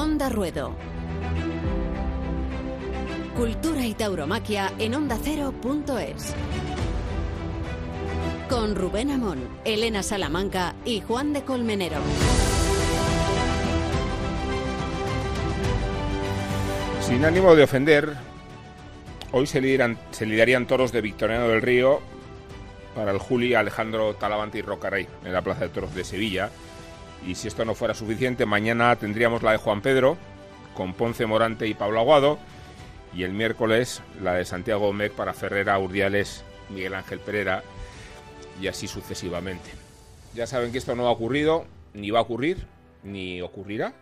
Onda Ruedo. Cultura y tauromaquia en ondacero.es. Con Rubén Amón, Elena Salamanca y Juan de Colmenero. Sin ánimo de ofender, hoy se lideran, se lidarían toros de Victoriano del Río para el Juli Alejandro Talavante y Rocarey en la Plaza de Toros de Sevilla. Y si esto no fuera suficiente, mañana tendríamos la de Juan Pedro con Ponce Morante y Pablo Aguado. Y el miércoles la de Santiago Omec para Ferrera, Urdiales, Miguel Ángel Pereira y así sucesivamente. Ya saben que esto no ha ocurrido, ni va a ocurrir, ni ocurrirá.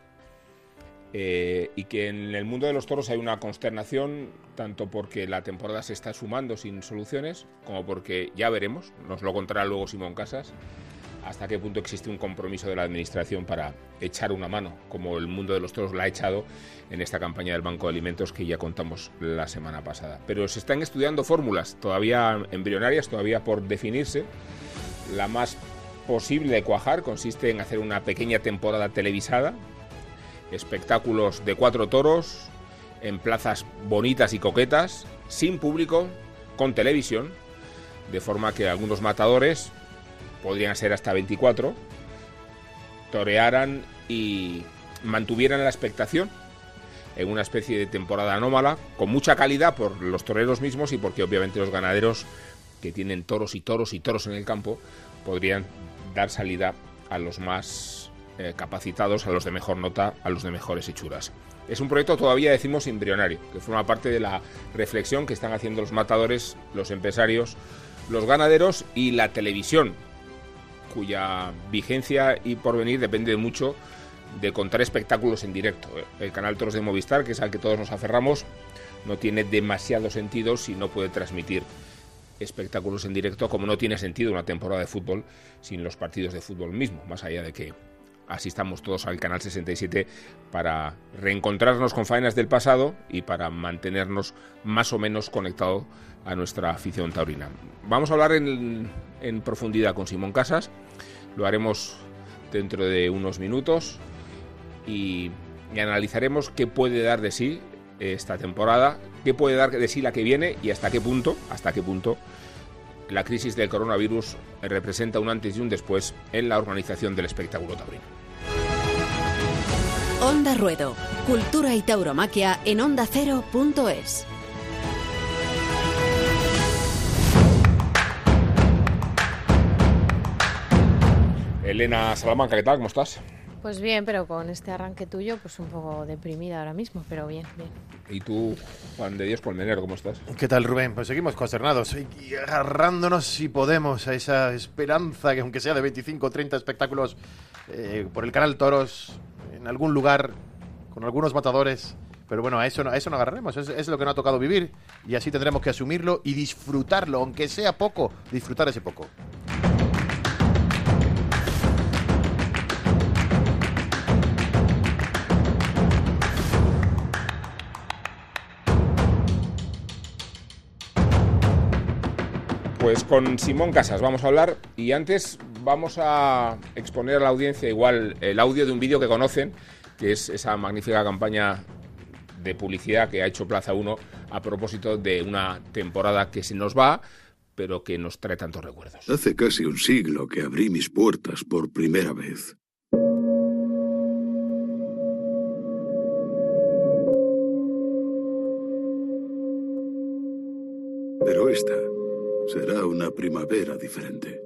Eh, y que en el mundo de los toros hay una consternación, tanto porque la temporada se está sumando sin soluciones, como porque ya veremos, nos lo contará luego Simón Casas, hasta qué punto existe un compromiso de la Administración para echar una mano, como el mundo de los toros la ha echado en esta campaña del Banco de Alimentos que ya contamos la semana pasada. Pero se están estudiando fórmulas todavía embrionarias, todavía por definirse. La más posible de cuajar consiste en hacer una pequeña temporada televisada espectáculos de cuatro toros en plazas bonitas y coquetas, sin público, con televisión, de forma que algunos matadores, podrían ser hasta 24, torearan y mantuvieran la expectación en una especie de temporada anómala, con mucha calidad por los toreros mismos y porque obviamente los ganaderos que tienen toros y toros y toros en el campo podrían dar salida a los más eh, capacitados, a los de mejor nota, a los de mejores hechuras. Es un proyecto todavía, decimos, embrionario, que forma parte de la reflexión que están haciendo los matadores, los empresarios, los ganaderos y la televisión, cuya vigencia y porvenir depende mucho de contar espectáculos en directo. El canal Toros de Movistar, que es al que todos nos aferramos, no tiene demasiado sentido si no puede transmitir espectáculos en directo, como no tiene sentido una temporada de fútbol sin los partidos de fútbol mismo, más allá de que asistamos todos al canal 67 para reencontrarnos con faenas del pasado y para mantenernos más o menos conectados a nuestra afición taurina. Vamos a hablar en, profundidad con Simón Casas, lo haremos dentro de unos minutos y, analizaremos qué puede dar de sí esta temporada, qué puede dar de sí la que viene y hasta qué punto, hasta qué punto la crisis del coronavirus representa un antes y un después en la organización del espectáculo taurino. Onda Ruedo, Cultura y Tauromaquia en ondacero.es. Elena Salamanca, ¿qué tal? ¿Cómo estás? Pues bien, pero con este arranque tuyo, pues un poco deprimida ahora mismo, pero bien, bien. ¿Y tú, Juan de Dios Colmenero, cómo estás? ¿Qué tal, Rubén? Pues seguimos consternados y agarrándonos, si podemos, a esa esperanza que aunque sea de 25 o 30 espectáculos eh, por el canal Toros, en algún lugar, con algunos matadores. Pero bueno, a eso no, a eso no agarraremos, es, es, lo que nos ha tocado vivir y así tendremos que asumirlo y disfrutarlo, aunque sea poco, disfrutar ese poco. Pues con Simón Casas vamos a hablar y antes vamos a exponer a la audiencia igual el audio de un vídeo que conocen, que es esa magnífica campaña de publicidad que ha hecho Plaza 1 a propósito de una temporada que se nos va, pero que nos trae tantos recuerdos. Hace casi un siglo que abrí mis puertas por primera vez. Pero esta será una primavera diferente.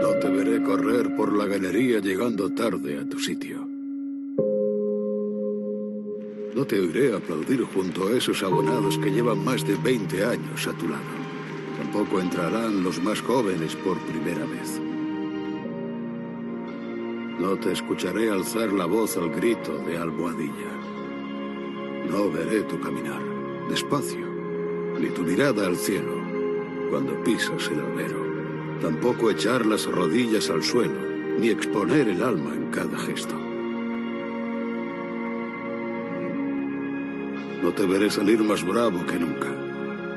No te veré correr por la galería llegando tarde a tu sitio. No te oiré aplaudir junto a esos abonados que llevan más de 20 años a tu lado. Tampoco entrarán los más jóvenes por primera vez. No te escucharé alzar la voz al grito de almohadilla. No veré tu caminar, despacio, ni tu mirada al cielo cuando pisas el albero. Tampoco echar las rodillas al suelo, ni exponer el alma en cada gesto. No te veré salir más bravo que nunca,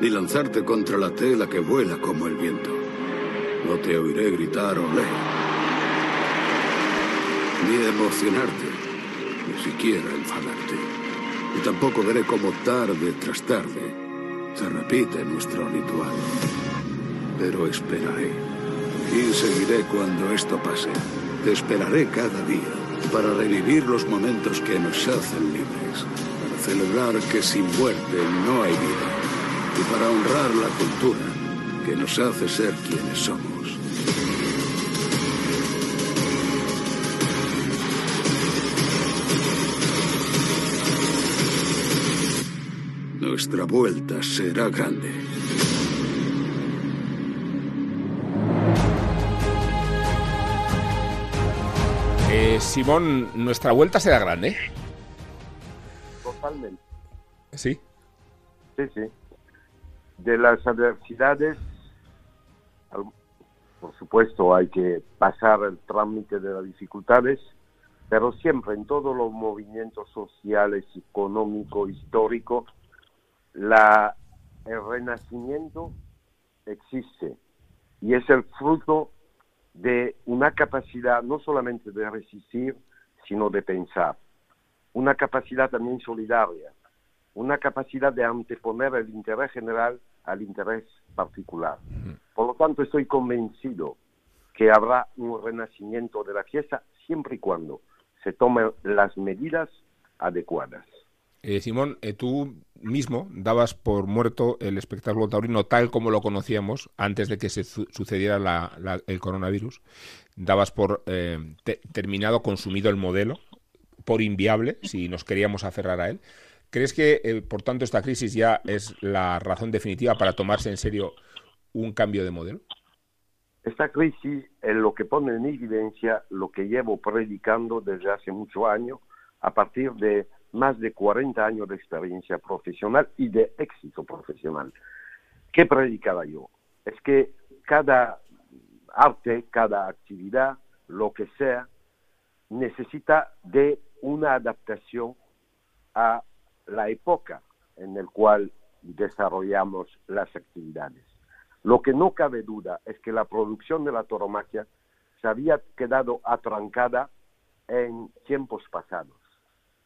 ni lanzarte contra la tela que vuela como el viento. No te oiré gritar olé, ni emocionarte, ni siquiera enfadarte. Y tampoco veré cómo tarde tras tarde se repite nuestro ritual. Pero esperaré. Y seguiré cuando esto pase. Te esperaré cada día para revivir los momentos que nos hacen libres, para celebrar que sin muerte no hay vida y para honrar la cultura que nos hace ser quienes somos. Nuestra vuelta será grande. Eh, Simón, nuestra vuelta será grande. Totalmente. Sí. Sí, sí. De las adversidades, por supuesto, hay que pasar el trámite de las dificultades, pero siempre en todos los movimientos sociales, económicos, históricos, la, el renacimiento existe y es el fruto de una capacidad no solamente de resistir, sino de pensar. Una capacidad también solidaria, una capacidad de anteponer el interés general al interés particular. Por lo tanto, estoy convencido que habrá un renacimiento de la fiesta siempre y cuando se tomen las medidas adecuadas. Eh, Simón, eh, tú mismo dabas por muerto el espectáculo taurino tal como lo conocíamos antes de que se su- sucediera la- la- el coronavirus. Dabas por eh, te- terminado, consumido el modelo, por inviable, si nos queríamos aferrar a él. ¿Crees que, eh, por tanto, esta crisis ya es la razón definitiva para tomarse en serio un cambio de modelo? Esta crisis es lo que pone en evidencia lo que llevo predicando desde hace muchos años, a partir de más de 40 años de experiencia profesional y de éxito profesional. ¿Qué predicaba yo? Es que cada arte, cada actividad, lo que sea, necesita de una adaptación a la época en la cual desarrollamos las actividades. Lo que no cabe duda es que la producción de la tauromaquia se había quedado atrancada en tiempos pasados.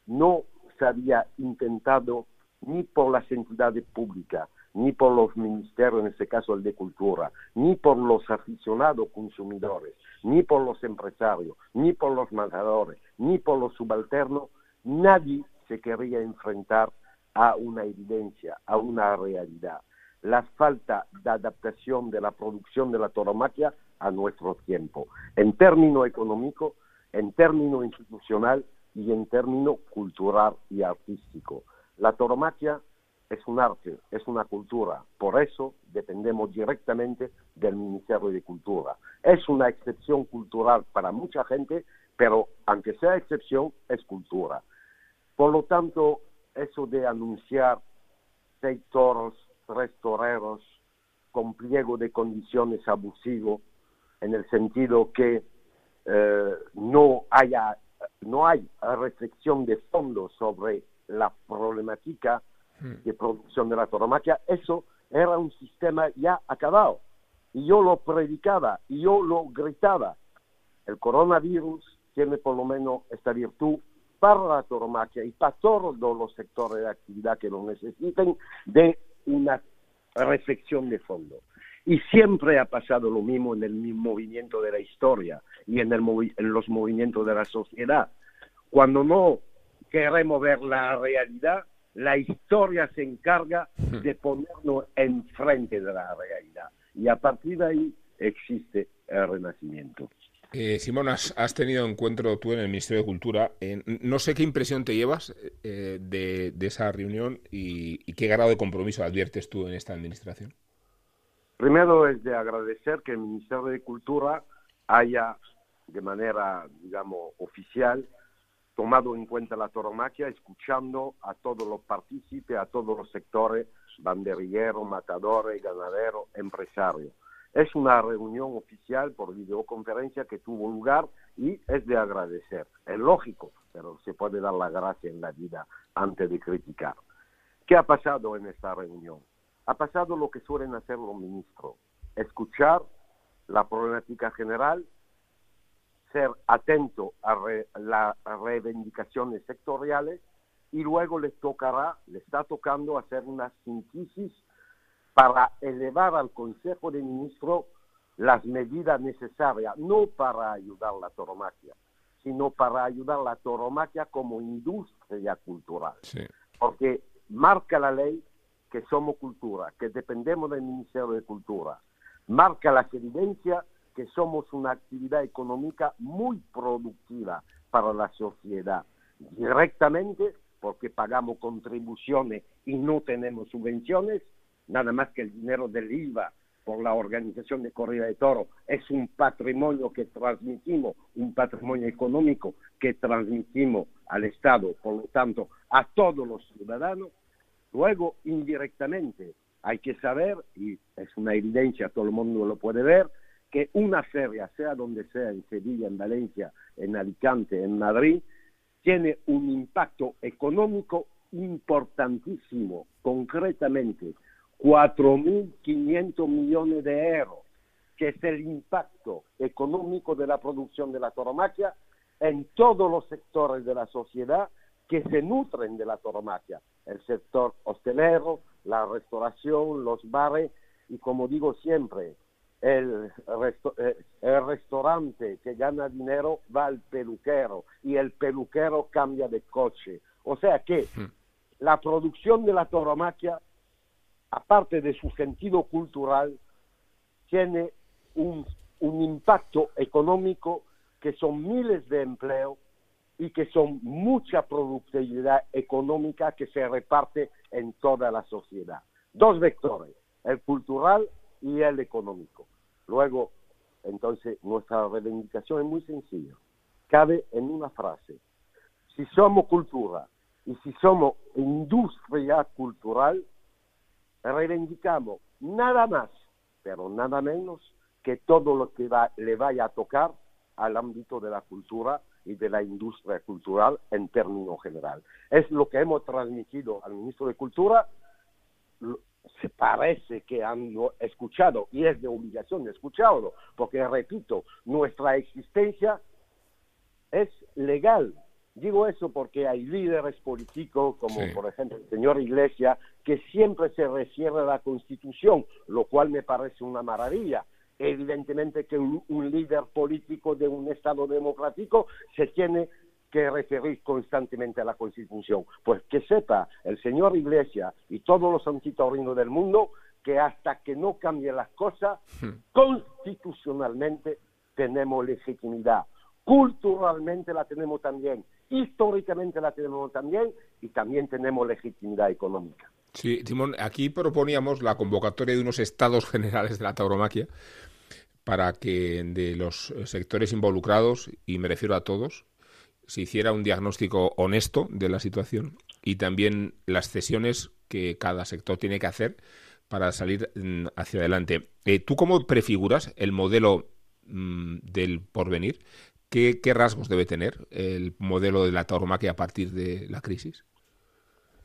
No se había intentado ni por las entidades públicas, ni por los ministerios, en este caso el de Cultura, ni por los aficionados consumidores, ni por los empresarios, ni por los matadores, ni por los subalternos, nadie se quería enfrentar a una evidencia, a una realidad. La falta de adaptación de la producción de la tauromaquia a nuestro tiempo, en término económico, en término institucional y en término cultural y artístico. La tauromaquia es un arte, es una cultura, por eso dependemos directamente del Ministerio de Cultura. Es una excepción cultural para mucha gente, pero aunque sea excepción, es cultura. Por lo tanto, eso de anunciar seis toros, tres toreros, con pliego de condiciones abusivo, en el sentido que eh, no haya no hay reflexión de fondo sobre la problemática de producción de la tauromaquia, eso era un sistema ya acabado. Y yo lo predicaba, y yo lo gritaba. El coronavirus tiene por lo menos esta virtud para la tauromaquia y para todos los sectores de actividad que lo necesiten de una reflexión de fondo. Y siempre ha pasado lo mismo en el movimiento de la historia y en, el movi en los movimientos de la sociedad. Cuando no queremos ver la realidad, la historia se encarga de ponernos enfrente de la realidad. Y a partir de ahí existe el renacimiento. Eh, Simón, has, has, tenido encuentro tú en el Ministerio de Cultura. Eh, no sé qué impresión te llevas eh, de, de, esa reunión y, y, qué grado de compromiso adviertes tú en esta administración. Primero es de agradecer que el Ministerio de Cultura haya, de manera, digamos, oficial, tomado en cuenta la tauromaquia, escuchando a todos los partícipes, a todos los sectores, banderilleros, matadores, ganaderos, empresarios. Es una reunión oficial por videoconferencia que tuvo lugar y es de agradecer. Es lógico, pero se puede dar la gracia en la vida antes de criticar. ¿Qué ha pasado en esta reunión? Ha pasado lo que suelen hacer los ministros, escuchar la problemática general, ser atento a las reivindicaciones sectoriales y luego les tocará, le está tocando hacer una síntesis para elevar al Consejo de Ministros las medidas necesarias, no para ayudar a la toromaquia, sino para ayudar a la toromaquia como industria cultural. Porque marca la ley que somos cultura, que dependemos del Ministerio de Cultura. Marca la evidencia que somos una actividad económica muy productiva para la sociedad, directamente porque pagamos contribuciones y no tenemos subvenciones, nada más que el dinero del IVA por la organización de corrida de toro es un patrimonio que transmitimos, un patrimonio económico que transmitimos al Estado, por lo tanto, a todos los ciudadanos. Luego, indirectamente, hay que saber, y es una evidencia, todo el mundo lo puede ver, que una feria, sea donde sea, en Sevilla, en Valencia, en Alicante, en Madrid, tiene un impacto económico importantísimo, concretamente 4.500 millones de euros, que es el impacto económico de la producción de la toromaquia en todos los sectores de la sociedad que se nutren de la toromaquia, el sector hostelero, la restauración, los bares y como digo siempre, el, eh, el, restaurante que gana dinero va al peluquero y el peluquero cambia de coche. O sea que hmm. la producción de la toromaquia, aparte de su sentido cultural, tiene un, un impacto económico que son miles de empleos y que son mucha productividad económica que se reparte en toda la sociedad. Dos vectores, el cultural y el económico. Luego, entonces, nuestra reivindicación es muy sencilla. Cabe en una frase. Si somos cultura y si somos industria cultural, reivindicamos nada más, pero nada menos que todo lo que le vaya a tocar al ámbito de la cultura y de la industria cultural en términos general. Es lo que hemos transmitido al ministro de Cultura, se parece que han escuchado y es de obligación escucharlo, porque repito, nuestra existencia es legal. Digo eso porque hay líderes políticos, como por ejemplo el señor Iglesia, que siempre se refiere a la Constitución, lo cual me parece una maravilla. Evidentemente que un líder político de un Estado democrático se tiene que referir constantemente a la Constitución. Pues que sepa el señor Iglesia y todos los antitorinos del mundo que hasta que no cambien las cosas, hmm. constitucionalmente tenemos legitimidad, culturalmente la tenemos también, históricamente la tenemos también y también tenemos legitimidad económica. Sí, Simón, aquí proponíamos la convocatoria de unos estados generales de la tauromaquia para que de los sectores involucrados, y me refiero a todos, se hiciera un diagnóstico honesto de la situación y también las cesiones que cada sector tiene que hacer para salir mm, hacia adelante. Eh, ¿Tú cómo prefiguras el modelo mm, del porvenir? ¿Qué, rasgos debe tener el modelo de la tauromaquia a partir de la crisis?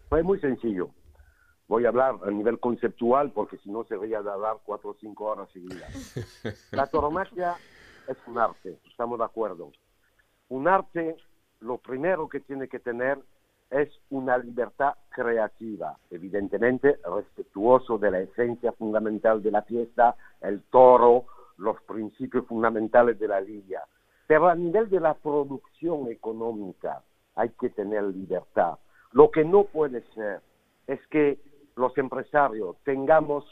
Pues muy sencillo. Voy a hablar a nivel conceptual porque si no se veía a dar cuatro o cinco horas seguidas. La tauromaquia es un arte, estamos de acuerdo. Un arte lo primero que tiene que tener es una libertad creativa, evidentemente respetuoso de la esencia fundamental de la fiesta, el toro, los principios fundamentales de la lidia. Pero a nivel de la producción económica hay que tener libertad. Lo que no puede ser es que los empresarios tengamos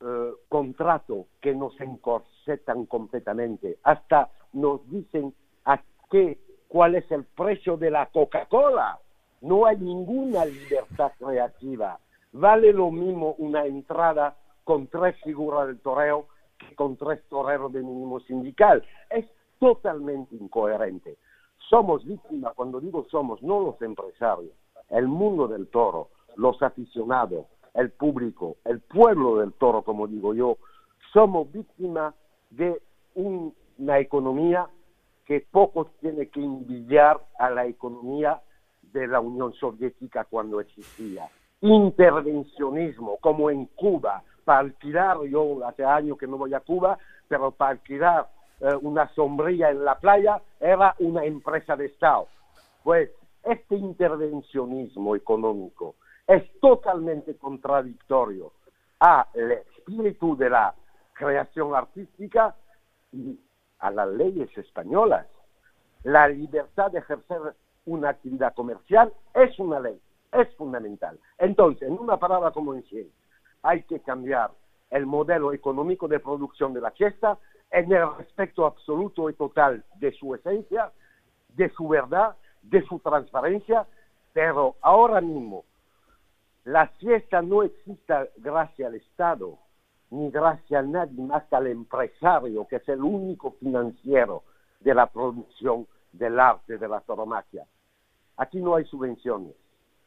eh, contratos que nos encorsetan completamente, hasta nos dicen a qué cuál es el precio de la Coca-Cola. No hay ninguna libertad creativa. Vale lo mismo una entrada con tres figuras del toreo que con tres toreros de mínimo sindical. Es totalmente incoherente. Somos víctimas, cuando digo somos, no los empresarios, el mundo del toro, los aficionados, el público, el pueblo del toro, como digo yo, somos víctimas de una economía que poco tiene que envidiar a la economía de la Unión Soviética cuando existía. intervencionismo, como en Cuba, para alquilar, yo hace años que no voy a Cuba, pero para alquilar eh, una sombrilla en la playa era una empresa de Estado. Pues este intervencionismo económico es totalmente contradictorio al espíritu de la creación artística y a las leyes españolas. La libertad de ejercer una actividad comercial es una ley, es fundamental. Entonces, en una palabra como en cien, hay que cambiar el modelo económico de producción de la fiesta en el respeto absoluto y total de su esencia, de su verdad, de su transparencia, pero ahora mismo la fiesta no existe gracias al Estado, ni gracias a nadie más que al empresario, que es el único financiero de la producción del arte de la tauromaquia. Aquí no hay subvenciones,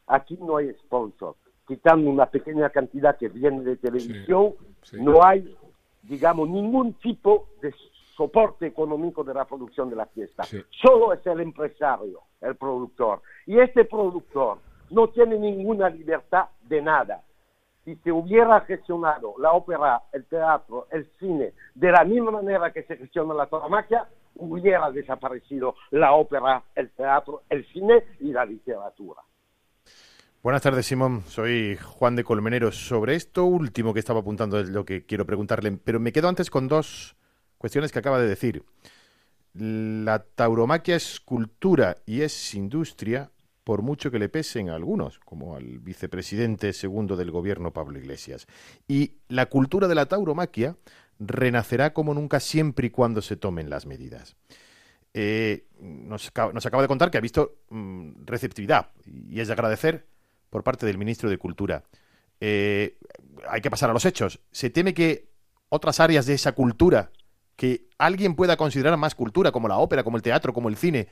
aquí no hay sponsor. Quitando una pequeña cantidad que viene de televisión, no hay, digamos, ningún tipo de soporte económico de la producción de la fiesta. Solo es el empresario, el productor. Y este productor no tiene ninguna libertad de nada si se hubiera gestionado la ópera, el teatro, el cine de la misma manera que se gestiona la tauromaquia, hubiera desaparecido la ópera, el teatro, el cine y la literatura. Buenas tardes, Simón. Soy Juan de Colmenero. Sobre esto último que estaba apuntando es lo que quiero preguntarle, pero me quedo antes con dos cuestiones que acaba de decir. La tauromaquia es cultura y es industria, por mucho que le pesen a algunos, como al vicepresidente segundo del gobierno Pablo Iglesias. Y la cultura de la tauromaquia renacerá como nunca siempre y cuando se tomen las medidas. Eh, nos, acaba de contar que ha visto mm, receptividad y es de agradecer por parte del ministro de Cultura. Eh, hay que pasar a los hechos. Se teme que otras áreas de esa cultura, que alguien pueda considerar más cultura, como la ópera, como el teatro, como el cine,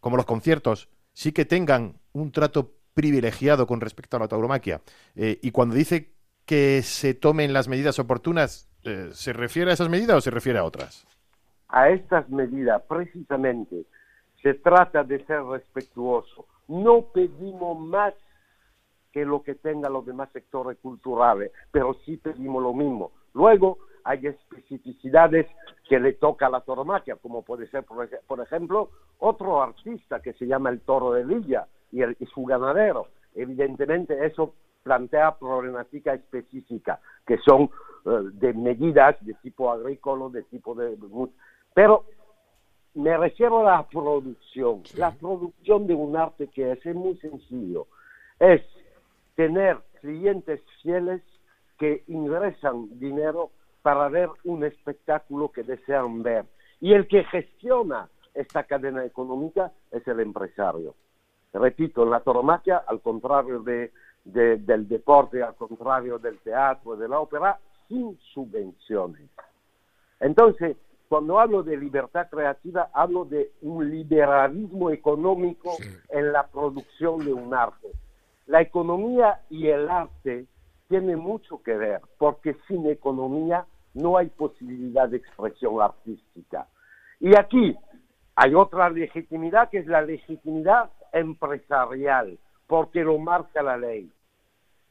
como los conciertos, sí que tengan un trato privilegiado con respecto a la tauromaquia. Eh, y cuando dice que se tomen las medidas oportunas, eh, ¿se refiere a esas medidas o se refiere a otras? A estas medidas, precisamente, se trata de ser respetuoso. No pedimos más que lo que tengan los demás sectores culturales, pero sí pedimos lo mismo. Luego, hay especificidades que le toca a la tauromaquia, como puede ser, por, ejemplo, otro artista que se llama el toro de Lilla y, el, y su ganadero. Evidentemente, eso plantea problemática específica, que son eh, de medidas de tipo agrícola, de tipo de... Pero me refiero a la producción. La producción de un arte que es, es muy sencillo. Es tener clientes fieles que ingresan dinero para ver un espectáculo que desean ver. Y el que gestiona esta cadena económica es el empresario. Repito, en la tauromaquia, al contrario de, del deporte, al contrario del teatro, de la ópera, sin subvenciones. Entonces, cuando hablo de libertad creativa, hablo de un liberalismo económico en la producción de un arte. La economía y el arte tiene mucho que ver, porque sin economía no hay posibilidad de expresión artística. Y aquí hay otra legitimidad que es la legitimidad empresarial, porque lo marca la ley.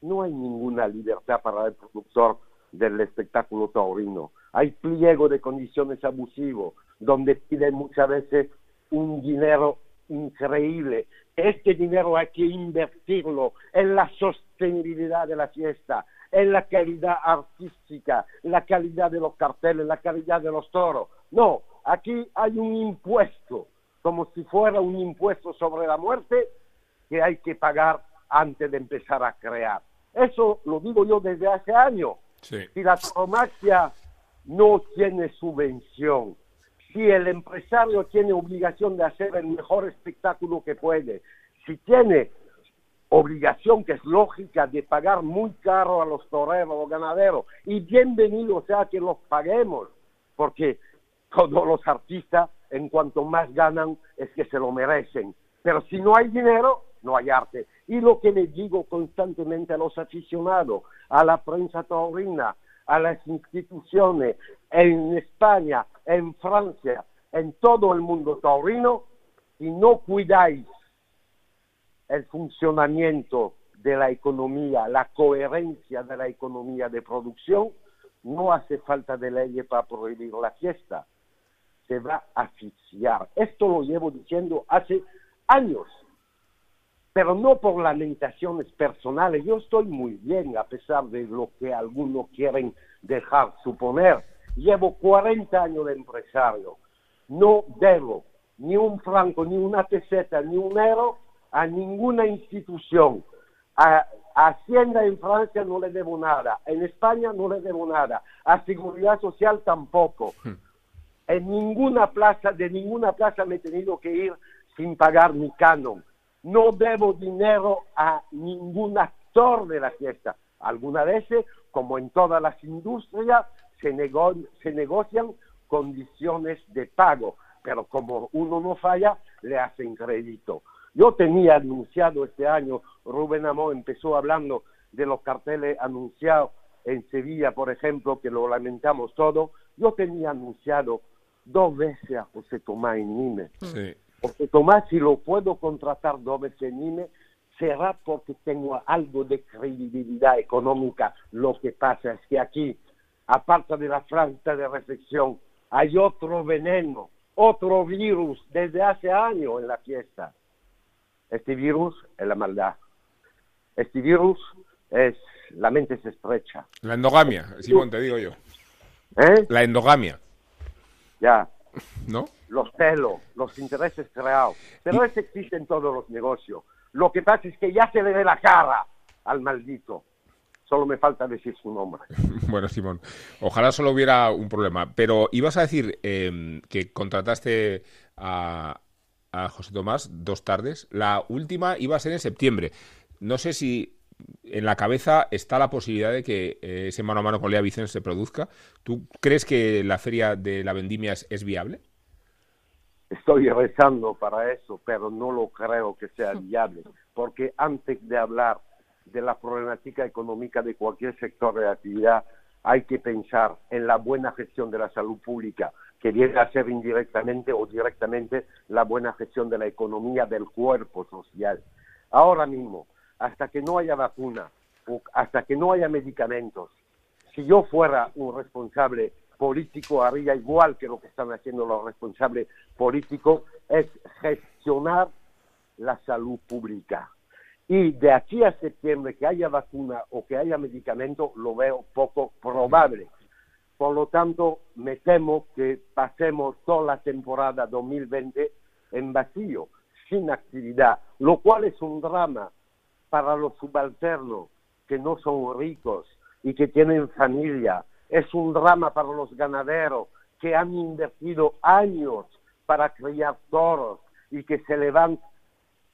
No hay ninguna libertad para el productor del espectáculo taurino. Hay pliego de condiciones abusivos, donde piden muchas veces un dinero increíble. Este dinero hay que invertirlo en la sostenibilidad de la fiesta, en la calidad artística, la calidad de los carteles, la calidad de los toros. No, aquí hay un impuesto, como si fuera un impuesto sobre la muerte que hay que pagar antes de empezar a crear. Eso lo digo yo desde hace años. Si la tauromaquia no tiene subvención, si el empresario tiene obligación de hacer el mejor espectáculo que puede, si tiene obligación que es lógica de pagar muy caro a los toreros o ganaderos, y bienvenido sea que los paguemos, porque todos los artistas, en cuanto más ganan, es que se lo merecen. Pero si no hay dinero, no hay arte. Y lo que le digo constantemente a los aficionados, a la prensa taurina, a las instituciones en España, en Francia, en todo el mundo taurino, si no cuidáis el funcionamiento de la economía, la coherencia de la economía de producción, no hace falta de ley para prohibir la fiesta. Se va a asfixiar. Esto lo llevo diciendo hace años, pero no por lamentaciones personales. Yo estoy muy bien, a pesar de lo que algunos quieren dejar suponer. Llevo 40 años de empresario. No debo ni un franco, ni una peseta, ni un euro a ninguna institución. A, Hacienda en Francia no le debo nada, en España no le debo nada, a Seguridad Social tampoco. Hmm. En ninguna plaza, de ninguna plaza me he tenido que ir sin pagar mi canon. No debo dinero a ningún actor de la fiesta. Algunas veces, como en todas las industrias, se, negocian condiciones de pago, pero como uno no falla, le hacen crédito. Yo tenía anunciado este año, Rubén Amor empezó hablando de los carteles anunciados en Sevilla, por ejemplo, que lo lamentamos todo. Yo tenía anunciado dos veces a José Tomás en Nime. José Tomás, si lo puedo contratar dos veces en Nime, será porque tengo algo de credibilidad económica. Lo que pasa es que aquí, aparte de la falta de reflexión, hay otro veneno, otro virus desde hace años en la fiesta. Este virus es la maldad. Este virus es la mente se estrecha. La endogamia, Simón, te digo yo. ¿Eh? La endogamia. Ya. ¿No? Los celos, los intereses creados. Pero eso existe en todos los negocios. Lo que pasa es que ya se le ve la cara al maldito. Solo me falta decir su nombre. bueno, Simón, ojalá solo hubiera un problema. Pero ibas a decir eh, que contrataste a, a José Tomás dos tardes. La última iba a ser en septiembre. No sé si en la cabeza está la posibilidad de que eh, ese mano a mano con Lea Vicens se produzca. ¿Tú crees que la feria de la vendimia es, viable? Estoy rezando para eso, pero no lo creo que sea viable, porque antes de hablar de la problemática económica de cualquier sector de actividad, hay que pensar en la buena gestión de la salud pública, que viene a ser indirectamente o directamente la buena gestión de la economía del cuerpo social. Ahora mismo, hasta que no haya vacuna, o hasta que no haya medicamentos, si yo fuera un responsable político, haría igual que lo que están haciendo los responsables políticos, es gestionar la salud pública. Y de aquí a septiembre que haya vacuna o que haya medicamento, lo veo poco probable. Por lo tanto, me temo que pasemos toda la temporada 2020 en vacío, sin actividad, lo cual es un drama para los subalternos que no son ricos y que tienen familia. Es un drama para los ganaderos que han invertido años para criar toros y que se levantan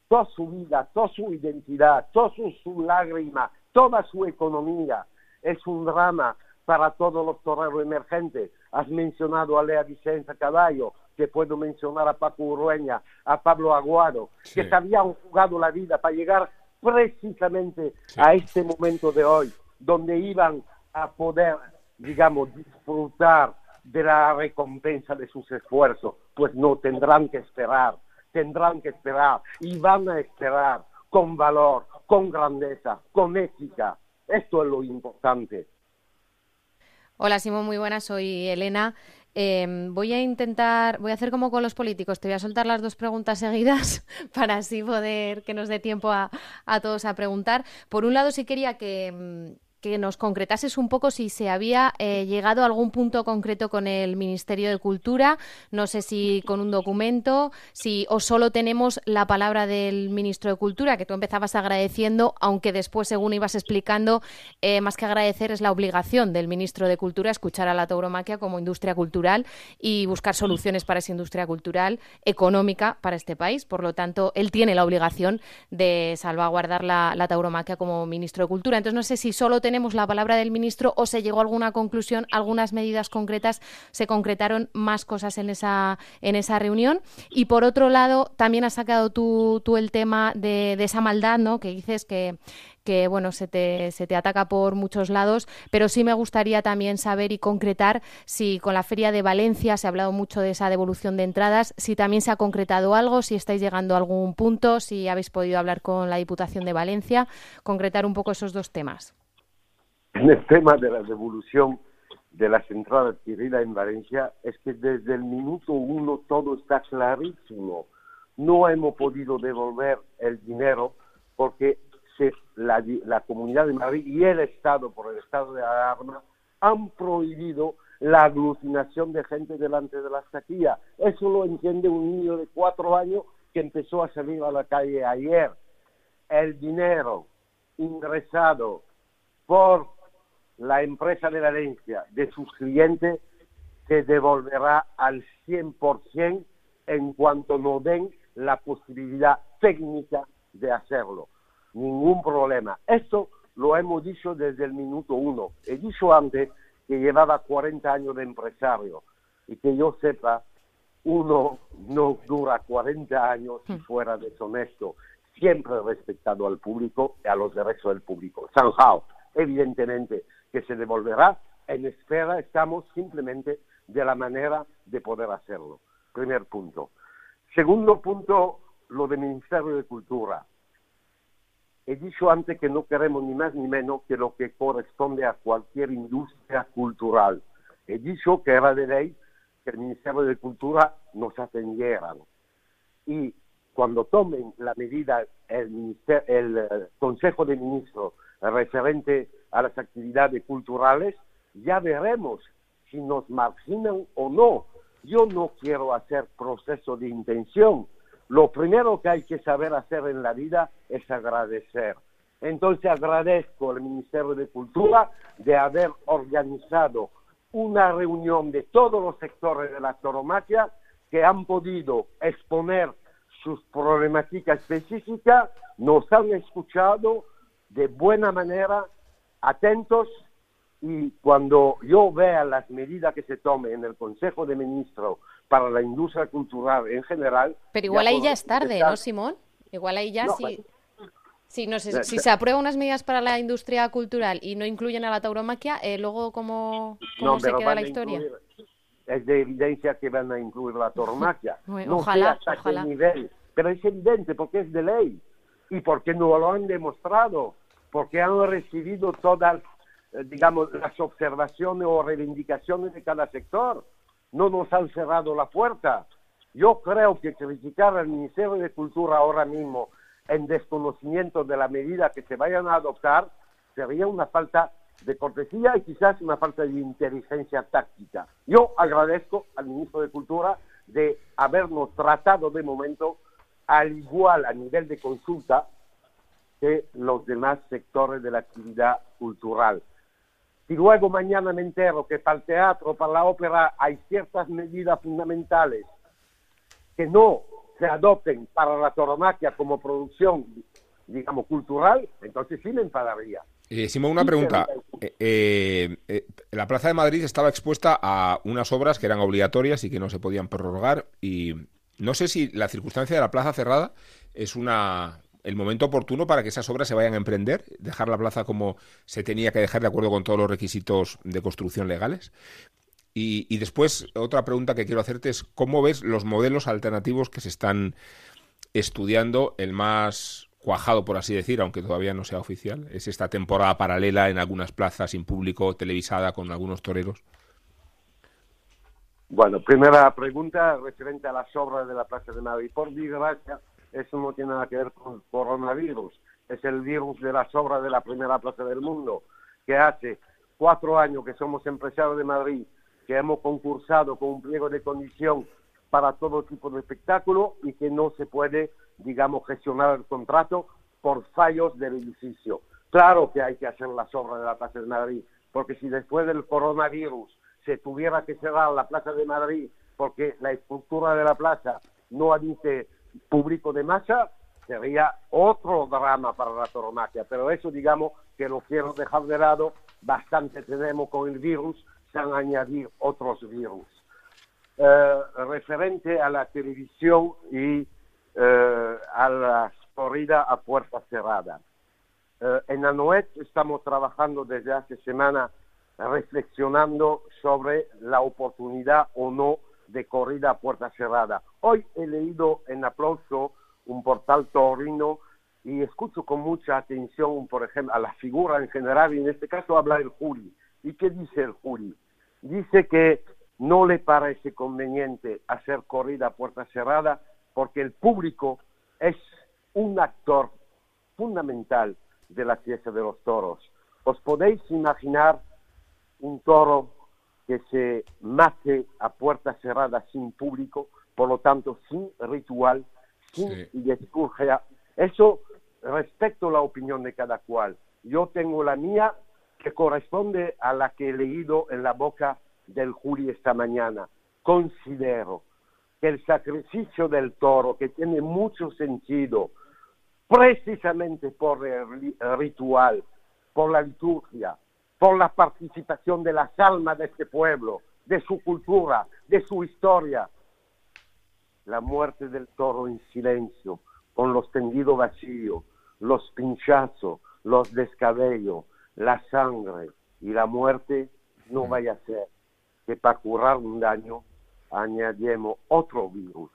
toda su vida, toda su identidad, toda su, su lágrima, toda su economía. Es un drama para todos los toreros emergentes. Has mencionado a Lea Vicenza Caballo, que puedo mencionar a Paco Urueña, a Pablo Aguado, que se habían jugado la vida para llegar precisamente a este momento de hoy, donde iban a poder, digamos, disfrutar de la recompensa de sus esfuerzos, pues no tendrán que esperar, tendrán que esperar y van a esperar con valor, con grandeza, con ética. Esto es lo importante. Hola Simón, muy buenas, soy Elena. Em, voy a intentar, voy a hacer como con los políticos, te voy a soltar las dos preguntas seguidas para así poder que nos dé tiempo a, a todos a preguntar. Por un lado, sí quería que, em, que nos concretases un poco si se había eh, llegado a algún punto concreto con el Ministerio de Cultura, no sé si con un documento, si o solo tenemos la palabra del ministro de Cultura, que tú empezabas agradeciendo, aunque después, según ibas explicando, eh, más que agradecer es la obligación del ministro de Cultura escuchar a la tauromaquia como industria cultural y buscar soluciones para esa industria cultural económica para este país. Por lo tanto, él tiene la obligación de salvaguardar la, la tauromaquia como ministro de Cultura. Entonces, no sé si solo tenemos tenemos la palabra del ministro o se llegó a alguna conclusión, algunas medidas concretas, se concretaron más cosas en esa, en esa reunión. Y por otro lado, también has sacado tú, tú el tema de, de esa maldad, ¿no? Que dices que, que bueno, se te, se te ataca por muchos lados, pero sí me gustaría también saber y concretar si con la Feria de Valencia se ha hablado mucho de esa devolución de entradas, si también se ha concretado algo, si estáis llegando a algún punto, si habéis podido hablar con la Diputación de Valencia, concretar un poco esos dos temas. En el tema de la devolución de las entradas adquiridas en Valencia es que desde el minuto uno todo está clarísimo. No hemos podido devolver el dinero porque la, la Comunidad de Madrid y el Estado, por el estado de alarma, han prohibido la aglutinación de gente delante de las taquillas. Eso lo entiende un niño de cuatro años que empezó a salir a la calle ayer. El dinero ingresado por la empresa de Valencia de sus clientes se devolverá al 100% en cuanto no den la posibilidad técnica de hacerlo ningún problema. Esto lo hemos dicho desde el minuto uno. He dicho antes que llevaba 40 años de empresario y que yo sepa, uno no dura 40 años si hmm. fuera deshonesto, siempre respetado al público y a los derechos del público. Sanjao, evidentemente que se devolverá, en espera estamos simplemente de la manera de poder hacerlo. Primer punto. Segundo punto, lo del Ministerio de Cultura. He dicho antes que no queremos ni más ni menos que lo que corresponde a cualquier industria cultural. He dicho que era de ley que el Ministerio de Cultura nos atendiera. Y cuando tomen la medida el, el eh, Consejo de Ministros referente a las actividades culturales, ya veremos si nos marginan o no. Yo no quiero hacer proceso de intención, lo primero que hay que saber hacer en la vida es agradecer. Entonces agradezco al Ministerio de Cultura de haber organizado una reunión de todos los sectores de la tauromaquia que han podido exponer sus problemáticas específicas, nos han escuchado de buena manera, atentos, y cuando yo vea las medidas que se tomen en el Consejo de Ministros para la industria cultural en general. Pero igual ahí ya es tarde, ¿no, Simón? Igual ahí ya sí. Si, no sé, si se aprueban unas medidas para la industria cultural y no incluyen a la tauromaquia, eh, luego cómo, cómo se queda la historia. es de evidencia que van a incluir la tauromaquia. no ojalá, hasta ojalá. Qué nivel, pero es evidente porque es de ley y porque no lo han demostrado, porque han recibido todas, eh, digamos, las observaciones o reivindicaciones de cada sector no nos han cerrado la puerta. Yo creo que criticar al Ministerio de Cultura ahora mismo en desconocimiento de la medida que se vayan a adoptar sería una falta de cortesía y quizás una falta de inteligencia táctica. Yo agradezco al ministro de Cultura de habernos tratado de momento al igual a nivel de consulta que los demás sectores de la actividad cultural. Si luego mañana me entero que para el teatro, para la ópera, hay ciertas medidas fundamentales que no se adopten para la tauromaquia como producción, digamos, cultural, entonces sí me enfadaría. Eh, Simón, una pregunta. Eh, eh, la Plaza de Madrid estaba expuesta a unas obras que eran obligatorias y que no se podían prorrogar y no sé si la circunstancia de la plaza cerrada es una el momento oportuno para que esas obras se vayan a emprender, dejar la plaza como se tenía que dejar de acuerdo con todos los requisitos de construcción legales. Y, después, otra pregunta que quiero hacerte es, ¿cómo ves los modelos alternativos que se están estudiando? El más cuajado, por así decir, aunque todavía no sea oficial, es esta temporada paralela en algunas plazas sin público, televisada con algunos toreros. Bueno, primera pregunta referente a las obras de la Plaza de Madrid. Por desgracia, eso no tiene nada que ver con coronavirus, es el virus de las obras de la primera plaza del mundo, que hace cuatro años que somos empresarios de Madrid, que hemos concursado con un pliego de condición para todo tipo de espectáculo y que no se puede, digamos, gestionar el contrato por fallos del edificio. Claro que hay que hacer las obras de la Plaza de Madrid, porque si después del coronavirus se tuviera que cerrar la Plaza de Madrid porque la estructura de la plaza no admite público de masa, sería otro drama para la tauromaquia, pero eso digamos que lo quiero dejar de lado, bastante tenemos con el virus, sin añadir otros virus. Eh, referente a la televisión y eh, a la corrida a puerta cerrada. Eh, en Anoet estamos trabajando desde hace semana reflexionando sobre la oportunidad o no de corrida a puerta cerrada. Hoy he leído en aplauso un portal torino y escucho con mucha atención, por ejemplo, a la figura en general, y en este caso habla el Juli. ¿Y qué dice el Juli? Dice que no le parece conveniente hacer corrida a puerta cerrada porque el público es un actor fundamental de la fiesta de los toros. ¿Os podéis imaginar un toro que se mate a puerta cerrada sin público, por lo tanto sin ritual, sin liturgia? Eso respecto a la opinión de cada cual. Yo tengo la mía que corresponde a la que he leído en la boca del Juli esta mañana. Considero que el sacrificio del toro, que tiene mucho sentido, precisamente por el ritual, por la liturgia, por la participación de las almas de este pueblo, de su cultura, de su historia. La muerte del toro en silencio, con los tendidos vacíos, los pinchazos, los descabellos, la sangre y la muerte no vaya a ser que para curar un daño añadimos otro virus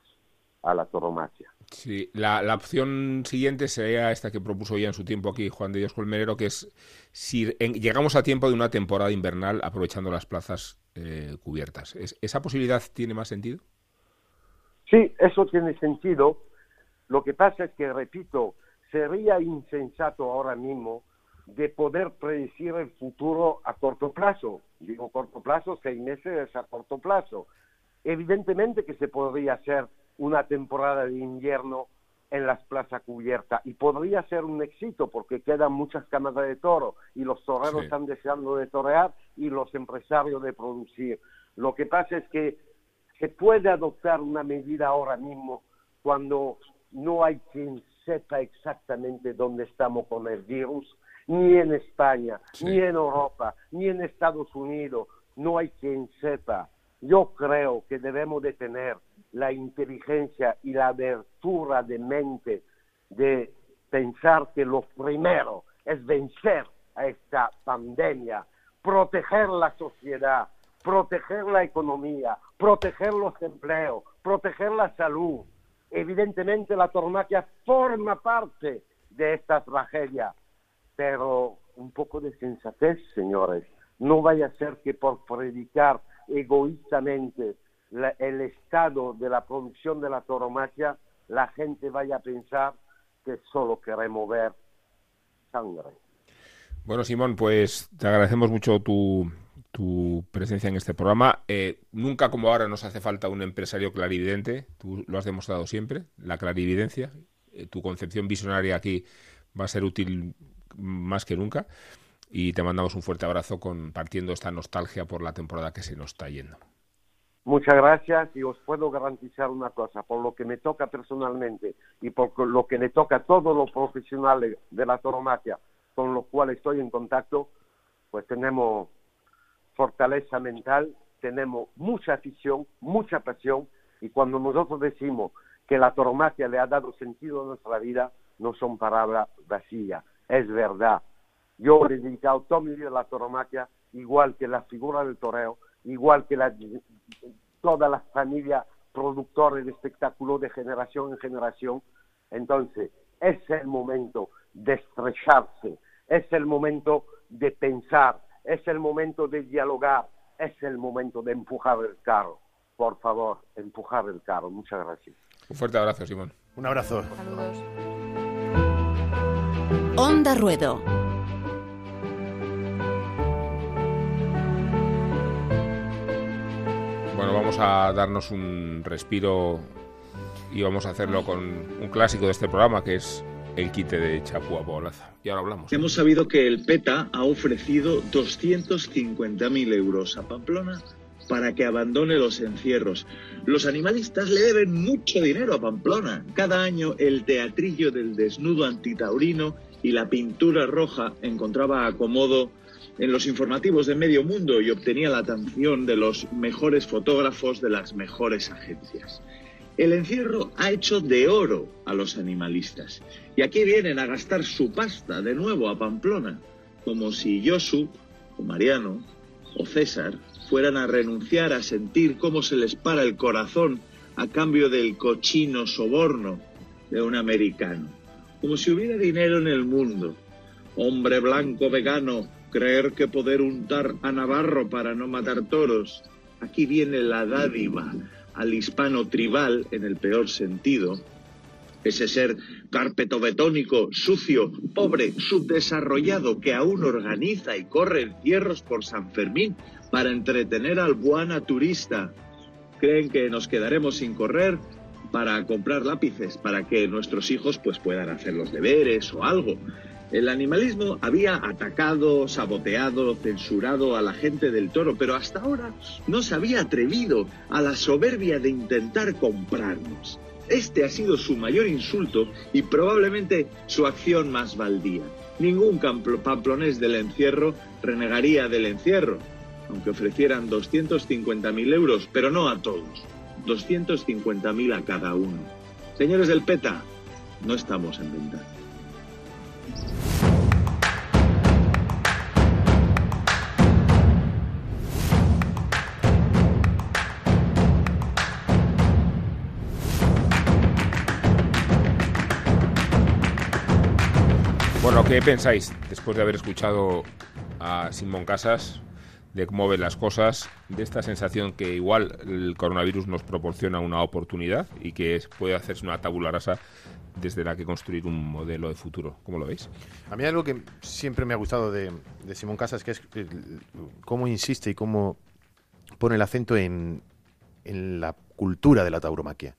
a la toromacia. Sí, la, opción siguiente sería esta que propuso ya en su tiempo aquí Juan de Dios Colmenero, que es si llegamos a tiempo de una temporada invernal aprovechando las plazas eh, cubiertas. ¿Esa posibilidad tiene más sentido? Sí, eso tiene sentido. Lo que pasa es que, repito, sería insensato ahora mismo de poder predecir el futuro a corto plazo. Digo corto plazo, seis meses a corto plazo. Evidentemente que se podría hacer una temporada de invierno en las plazas cubiertas y podría ser un éxito porque quedan muchas cámaras de toro y los toreros están deseando de torear y los empresarios de producir. Lo que pasa es que se puede adoptar una medida ahora mismo cuando no hay quien sepa exactamente dónde estamos con el virus, ni en España, ni en Europa, ni en Estados Unidos, no hay quien sepa. Yo creo que debemos de tener la inteligencia y la abertura de mente de pensar que lo primero es vencer a esta pandemia, proteger la sociedad, proteger la economía, proteger los empleos, proteger la salud. Evidentemente la tornaquia forma parte de esta tragedia, pero un poco de sensatez, señores. No vaya a ser que por predicar egoístamente el estado de la producción de la toromaquia, la gente vaya a pensar que solo queremos ver sangre. Bueno, Simón, pues te agradecemos mucho tu, presencia en este programa. Eh, nunca como ahora nos hace falta un empresario clarividente, tú lo has demostrado siempre, la clarividencia. Eh, tu concepción visionaria aquí va a ser útil más que nunca. Y te mandamos un fuerte abrazo compartiendo esta nostalgia por la temporada que se nos está yendo. Muchas gracias y os puedo garantizar una cosa, por lo que me toca personalmente y por lo que le toca a todos los profesionales de la toromaquia con los cuales estoy en contacto, pues tenemos fortaleza mental, tenemos mucha afición, mucha pasión y cuando nosotros decimos que la toromaquia le ha dado sentido a nuestra vida, no son palabras vacías, es verdad. Yo he dedicado toda mi vida a la toromaquia, igual que la figura del toreo, igual que la, toda la familia productores de espectáculos de generación en generación. Entonces, es el momento de estrecharse, es el momento de pensar, es el momento de dialogar, es el momento de empujar el carro. Por favor, empujar el carro. Muchas gracias. Un fuerte abrazo, Simón. Un abrazo. Saludos. Onda Ruedo. Bueno, vamos a darnos un respiro y vamos a hacerlo con un clásico de este programa que es el quite de Chapua Poblaza. Y ahora hablamos. Hemos sabido que el PETA ha ofrecido 250.000 euros a Pamplona para que abandone los encierros. Los animalistas le deben mucho dinero a Pamplona. Cada año el teatrillo del desnudo antitaurino y la pintura roja encontraba acomodo en los informativos de medio mundo y obtenía la atención de los mejores fotógrafos de las mejores agencias. El encierro ha hecho de oro a los animalistas y aquí vienen a gastar su pasta de nuevo a Pamplona, como si Josu o Mariano o César fueran a renunciar a sentir cómo se les para el corazón a cambio del cochino soborno de un americano, como si hubiera dinero en el mundo. Hombre blanco vegano, creer que poder untar a Navarro para no matar toros. Aquí viene la dádiva al hispano tribal en el peor sentido. Ese ser carpetobetónico, sucio, pobre, subdesarrollado que aún organiza y corre encierros por San Fermín para entretener al buana turista. Creen que nos quedaremos sin correr para comprar lápices, para que nuestros hijos pues puedan hacer los deberes o algo. El animalismo había atacado, saboteado, censurado a la gente del toro, pero hasta ahora no se había atrevido a la soberbia de intentar comprarnos. Este ha sido su mayor insulto y probablemente su acción más baldía. Ningún pamplonés del encierro renegaría del encierro, aunque ofrecieran 250.000 euros, pero no a todos. 250.000 a cada uno. Señores del PETA, no estamos en venta. Bueno, ¿qué pensáis después de haber escuchado a Simón Casas de cómo ven las cosas, de esta sensación que igual el coronavirus nos proporciona una oportunidad y que puede hacerse una tabula rasa desde la que construir un modelo de futuro. ¿Cómo lo veis? A mí algo que siempre me ha gustado de, Simón Casas que es cómo insiste y cómo pone el acento en, la cultura de la tauromaquia.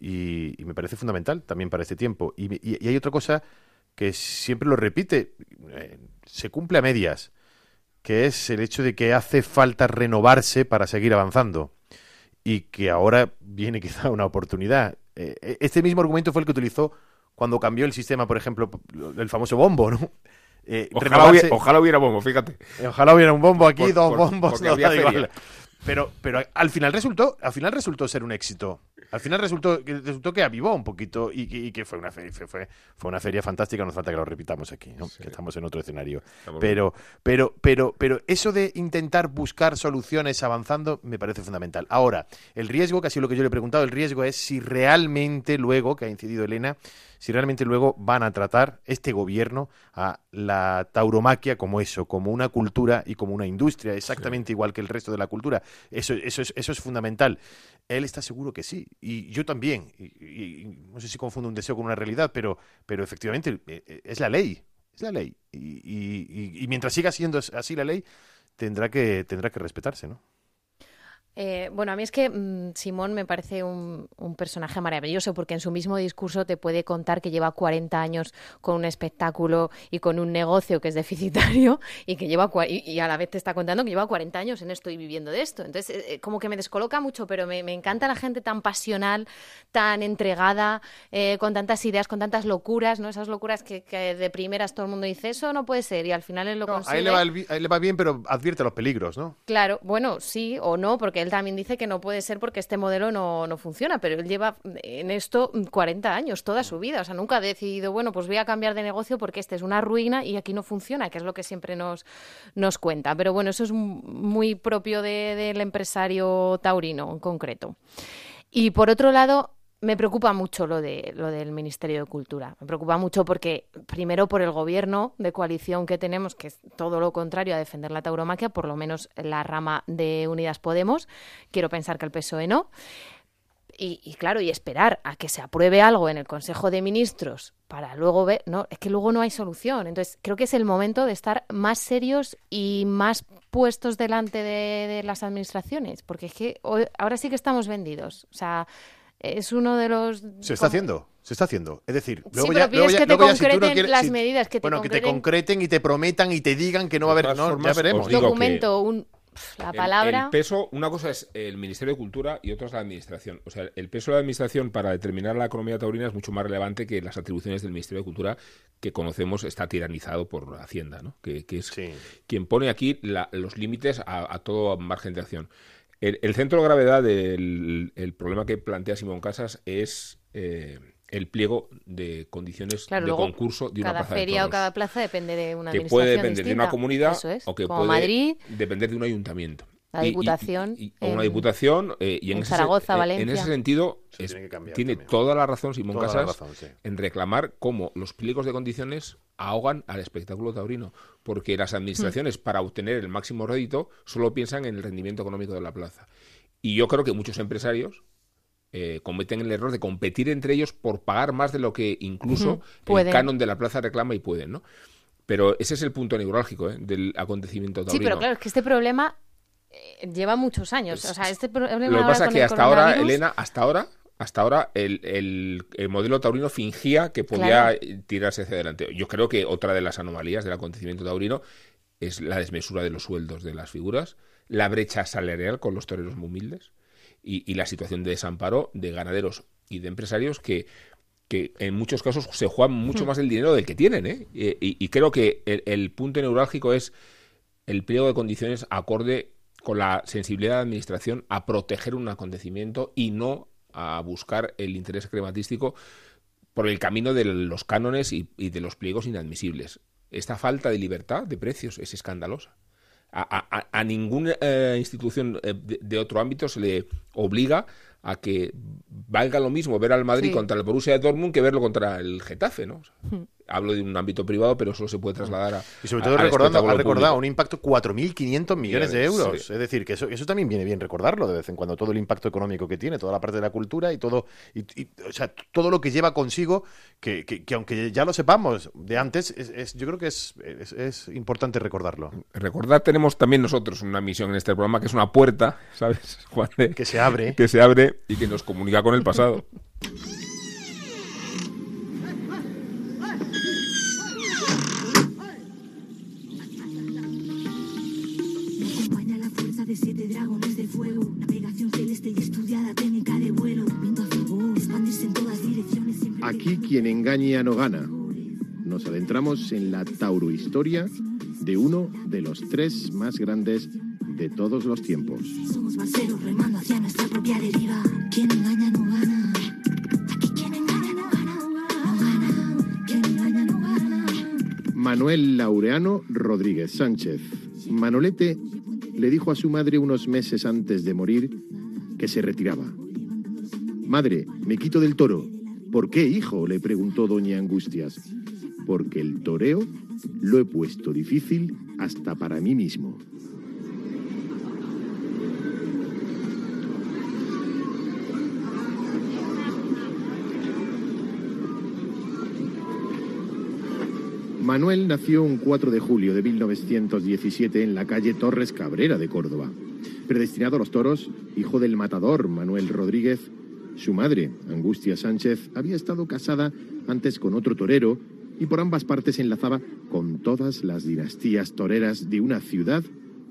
Y, me parece fundamental también para este tiempo. y hay otra cosa que siempre lo repite, eh, se cumple a medias, que es el hecho de que hace falta renovarse para seguir avanzando y que ahora viene quizá una oportunidad. Eh, e-, este mismo argumento fue el que utilizó cuando cambió el sistema, por ejemplo, el famoso bombo, ¿no? Eh, ojalá, hubiera, bombo, fíjate. Ojalá hubiera un bombo aquí, dos bombos, no, Pero, pero al final resultó, al final resultó ser un éxito. Al final resultó, resultó que avivó un poquito y, que fue una, feria, fue, fue, una feria fantástica. No falta que lo repitamos aquí, que estamos en otro escenario. pero, pero, pero, pero eso de intentar buscar soluciones avanzando me parece fundamental. Ahora, el riesgo, que ha sido lo que yo le he preguntado, el riesgo es si realmente luego, que ha incidido Elena, si realmente luego van a tratar este gobierno a la tauromaquia como eso, como una cultura y como una industria, exactamente igual que el resto de la cultura. Eso, eso, es, eso es fundamental. Él está seguro que sí, y yo también. Y, no sé si confundo un deseo con una realidad, pero, pero efectivamente eh, eh, es la ley, es la ley. Y, y mientras siga siendo así la ley, tendrá que, tendrá que respetarse, ¿no? Eh, bueno, a mí es que mm, Simón me parece un, personaje maravilloso porque en su mismo discurso te puede contar que lleva 40 años con un espectáculo y con un negocio que es deficitario y que lleva y, a la vez te está contando que lleva 40 años en esto y viviendo de esto. Entonces, eh, eh, como que me descoloca mucho, pero me, encanta la gente tan pasional, tan entregada, con tantas ideas, con tantas locuras, ¿no? Esas locuras que, de primeras todo el mundo dice, eso no puede ser y al final él lo consigue. Ahí le, va ahí le va bien, pero advierte los peligros, ¿no? Claro, bueno, sí o no, porque él también dice que no puede ser porque este modelo no, no, funciona, pero él lleva en esto 40 años, toda su vida. O sea, nunca ha decidido, bueno, pues voy a cambiar de negocio porque este es una ruina y aquí no funciona, que es lo que siempre nos, nos cuenta. Pero bueno, eso es muy propio del empresario taurino en concreto. Y por otro lado, me preocupa mucho lo de lo del Ministerio de Cultura. Me preocupa mucho porque primero por el gobierno de coalición que tenemos, que es todo lo contrario a defender la tauromaquia, por lo menos la rama de Unidas Podemos. Quiero pensar que el PSOE no. Y, claro, y esperar a que se apruebe algo en el Consejo de Ministros para luego ver, no, es que luego no hay solución. Entonces, creo que es el momento de estar más serios y más puestos delante de, las administraciones, porque es que hoy, ahora sí que estamos vendidos. O sea, es uno de los... Se está haciendo, se está haciendo. Es decir, luego sí, pero ya, que te concreten las medidas, que bueno, que te concreten y te prometan y te digan que no va a haber... No, ya veremos. Un documento, un la palabra. El, peso, una cosa es el Ministerio de Cultura y otra es la Administración. O sea, el peso de la Administración para determinar la economía taurina es mucho más relevante que las atribuciones del Ministerio de Cultura que conocemos está tiranizado por Hacienda, ¿no? Que, es quien pone aquí los límites a, todo margen de acción. El, centro de gravedad del problema que plantea Simón Casas es eh, el pliego de condiciones de concurso de una cada feria o cada plaza depende de una que puede depender de una comunidad o que puede depender de un ayuntamiento la diputación o una diputación eh, y en, Zaragoza, ese, Valencia. en ese sentido tiene, toda la razón Simón Casas en reclamar cómo los pliegos de condiciones ahogan al espectáculo taurino porque las administraciones hmm. para obtener el máximo rédito solo piensan en el rendimiento económico de la plaza y yo creo que muchos empresarios eh, cometen el error de competir entre ellos por pagar más de lo que incluso el canon de la plaza reclama y pueden, ¿no? Pero ese es el punto neurálgico ¿eh? del acontecimiento taurino. Sí, pero claro, es que este problema eh, lleva muchos años. O sea, este problema lo que pasa es que hasta ahora, Elena, hasta ahora, hasta ahora el, el, modelo taurino fingía que podía tirarse hacia adelante. Yo creo que otra de las anomalías del acontecimiento taurino es la desmesura de los sueldos de las figuras, la brecha salarial con los toreros muy humildes y, la situación de desamparo de ganaderos y de empresarios que, que en muchos casos se juegan mucho hmm. más el dinero del que tienen. ¿eh? Y, creo que el, punto neurálgico es el pliego de condiciones acorde con la sensibilidad de la Administración a proteger un acontecimiento y no a buscar el interés crematístico por el camino de los cánones y de los pliegos inadmisibles. Esta falta de libertad de precios es escandalosa a, ninguna eh, institución eh, de, otro ámbito se le obliga a que valga lo mismo ver al Madrid contra el Borussia de Dortmund que verlo contra el Getafe, ¿no? Hmm hablo de un ámbito privado, pero eso se puede trasladar a. Y sobre todo recordando, ha recordado un impacto 4.500 millones de euros. Es decir, que eso, eso también viene bien recordarlo de vez en cuando, todo el impacto económico que tiene, toda la parte de la cultura y todo, y, o sea, todo lo que lleva consigo, que, que, aunque ya lo sepamos de antes, es, yo creo que es, es, importante recordarlo. Recordar, tenemos también nosotros una misión en este programa que es una puerta, ¿sabes, Juan? Que se abre. Que se abre y que nos comunica con el pasado. Aquí quien engaña no gana. Nos adentramos en la taurohistoria de uno de los tres más grandes de todos los tiempos. Somos barceros remando hacia nuestra propia deriva. Quien engaña no gana. Aquí quien engaña no gana. No gana. Quien engaña no gana. Manuel Laureano Rodríguez Sánchez. Manolete le dijo a su madre unos meses antes de morir que se retiraba. Madre, me quito del toro ¿Por qué, hijo? le preguntó doña Angustias. Porque el toreo lo he puesto difícil hasta para mí mismo. Manuel nació un 4 de julio de 1917 en la calle Torres Cabrera de Córdoba. Predestinado a los toros, hijo del matador Manuel Rodríguez, su madre, Angustia Sánchez, había estado casada antes con otro torero y por ambas partes enlazaba con todas las dinastías toreras de una ciudad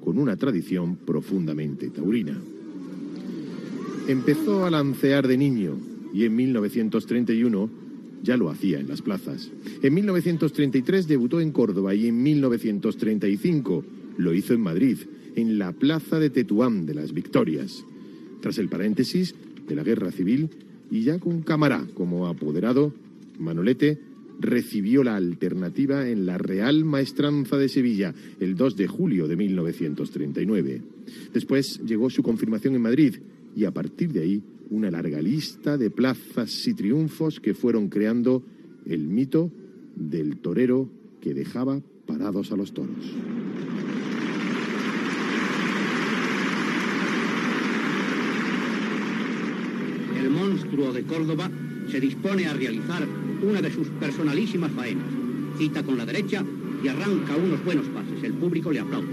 con una tradición profundamente taurina. Empezó a lancear de niño y en 1931 ya lo hacía en las plazas. En 1933 debutó en Córdoba y en 1935 lo hizo en Madrid, en la Plaza de Tetuán de las Victorias. Tras el paréntesis, de la Guerra Civil y ya con Camará como apoderado, Manolete recibió la alternativa en la Real Maestranza de Sevilla el 2 de julio de 1939. Después llegó su confirmación en Madrid y a partir de ahí una larga lista de plazas y triunfos que fueron creando el mito del torero que dejaba parados a los toros. el monstruo de Córdoba se dispone a realizar una de sus personalísimas faenas. Cita con la derecha y arranca unos buenos pases. El público le aplaude.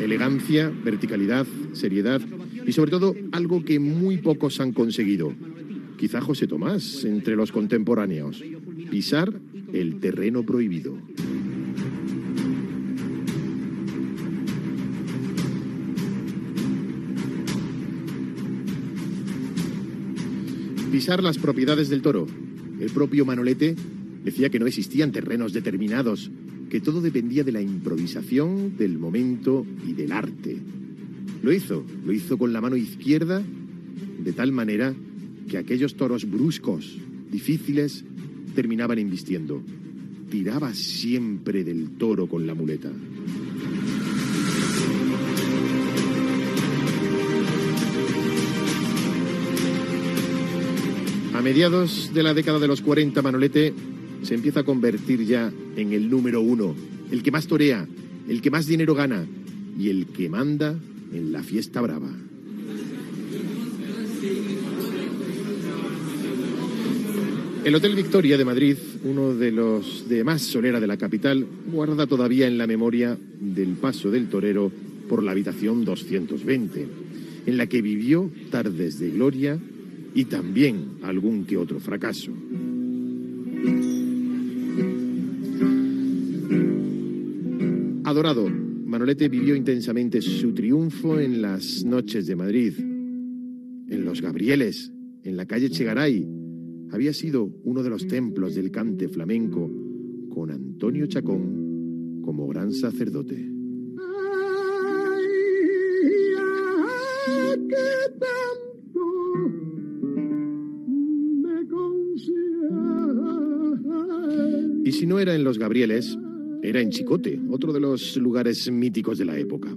Elegancia, verticalidad, seriedad y sobre todo algo que muy pocos han conseguido, quizá José Tomás entre los contemporáneos, pisar el terreno prohibido. Pisar las propiedades del toro. El propio Manolete decía que no existían terrenos determinados, que todo dependía de la improvisación, del momento y del arte. Lo hizo, lo hizo con la mano izquierda, de tal manera que aquellos toros bruscos, difíciles, terminaban embistiendo. Tiraba siempre del toro con la muleta. A mediados de la década de los 40, Manolete se empieza a convertir ya en el número uno, el que más torea, el que más dinero gana y el que manda en la fiesta brava. El Hotel Victoria de Madrid, uno de los de más solera de la capital, guarda todavía en la memoria del paso del torero por la habitación 220, en la que vivió tardes de gloria y también algún que otro fracaso. Adorado, Manolete vivió intensamente su triunfo en las noches de Madrid, en los Gabrieles, en la calle Chegaray. Había sido uno de los templos del cante flamenco, con Antonio Chacón como gran sacerdote. Y si no era en los Gabrieles, era en Chicote, otro de los lugares míticos de la época.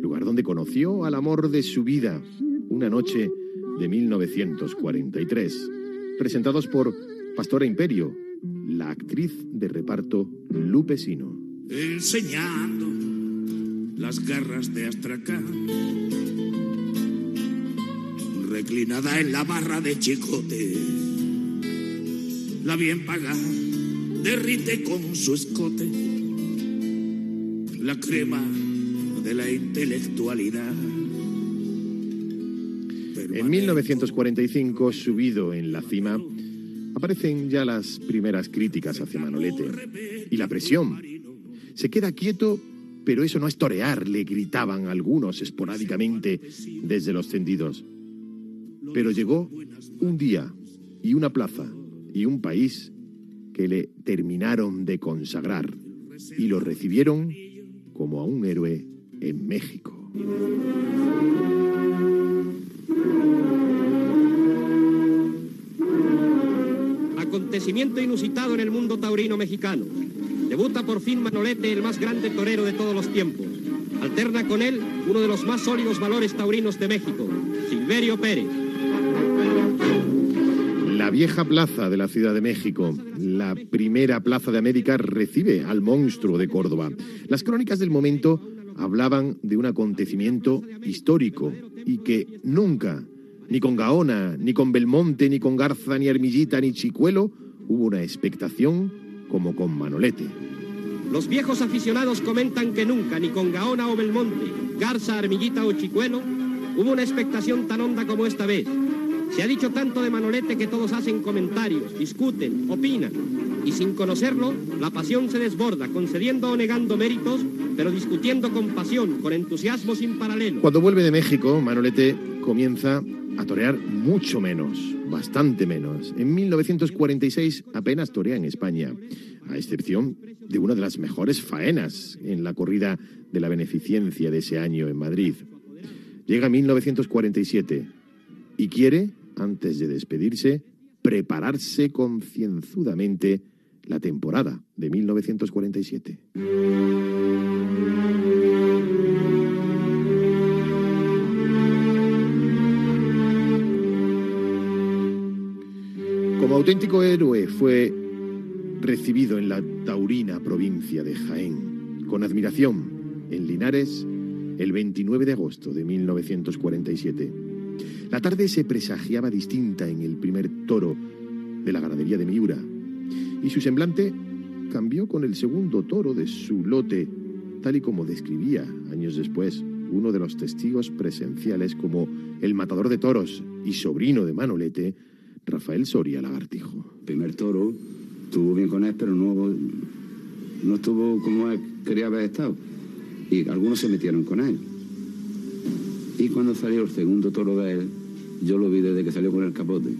Lugar donde conoció al amor de su vida, una noche de 1943. Presentados por Pastora Imperio, la actriz de reparto Lupe Sino. Enseñando las garras de Astracán. Reclinada en la barra de Chicote. La bien pagada derrite con su escote la crema de la intelectualidad. En 1945, subido en la cima, aparecen ya las primeras críticas hacia Manolete y la presión. Se queda quieto, pero eso no es torear, le gritaban algunos esporádicamente desde los tendidos. Pero llegó un día y una plaza y un país que le terminaron de consagrar y lo recibieron como a un héroe en México. Acontecimiento inusitado en el mundo taurino mexicano. Debuta por fin Manolete, el más grande torero de todos los tiempos. Alterna con él uno de los más sólidos valores taurinos de México, Silverio Pérez. La vieja plaza de la Ciudad de México, la primera plaza de América, recibe al monstruo de Córdoba. Las crónicas del momento hablaban de un acontecimiento histórico y que nunca, ni con Gaona, ni con Belmonte, ni con Garza, ni Armillita, ni Chicuelo, hubo una expectación como con Manolete. Los viejos aficionados comentan que nunca, ni con Gaona o Belmonte, Garza, Armillita o Chicuelo, hubo una expectación tan honda como esta vez. Se ha dicho tanto de Manolete que todos hacen comentarios, discuten, opinan. Y sin conocerlo, la pasión se desborda, concediendo o negando méritos, pero discutiendo con pasión, con entusiasmo sin paralelo. Cuando vuelve de México, Manolete comienza a torear mucho menos, bastante menos. En 1946 apenas torea en España, a excepción de una de las mejores faenas en la corrida de la beneficencia de ese año en Madrid. Llega 1947 y quiere, antes de despedirse, prepararse concienzudamente la temporada de 1947. Como auténtico héroe fue recibido en la taurina provincia de Jaén, con admiración en Linares el 29 de agosto de 1947. La tarde se presagiaba distinta en el primer toro de la ganadería de Miura, y su semblante cambió con el segundo toro de su lote, tal y como describía años después uno de los testigos presenciales como el matador de toros y sobrino de Manolete, Rafael Soria Lagartijo. primer toro estuvo bien con él, pero no, no estuvo como él quería haber estado. Y algunos se metieron con él. Cuando salió el segundo toro de él, yo lo vi desde que salió con el capote.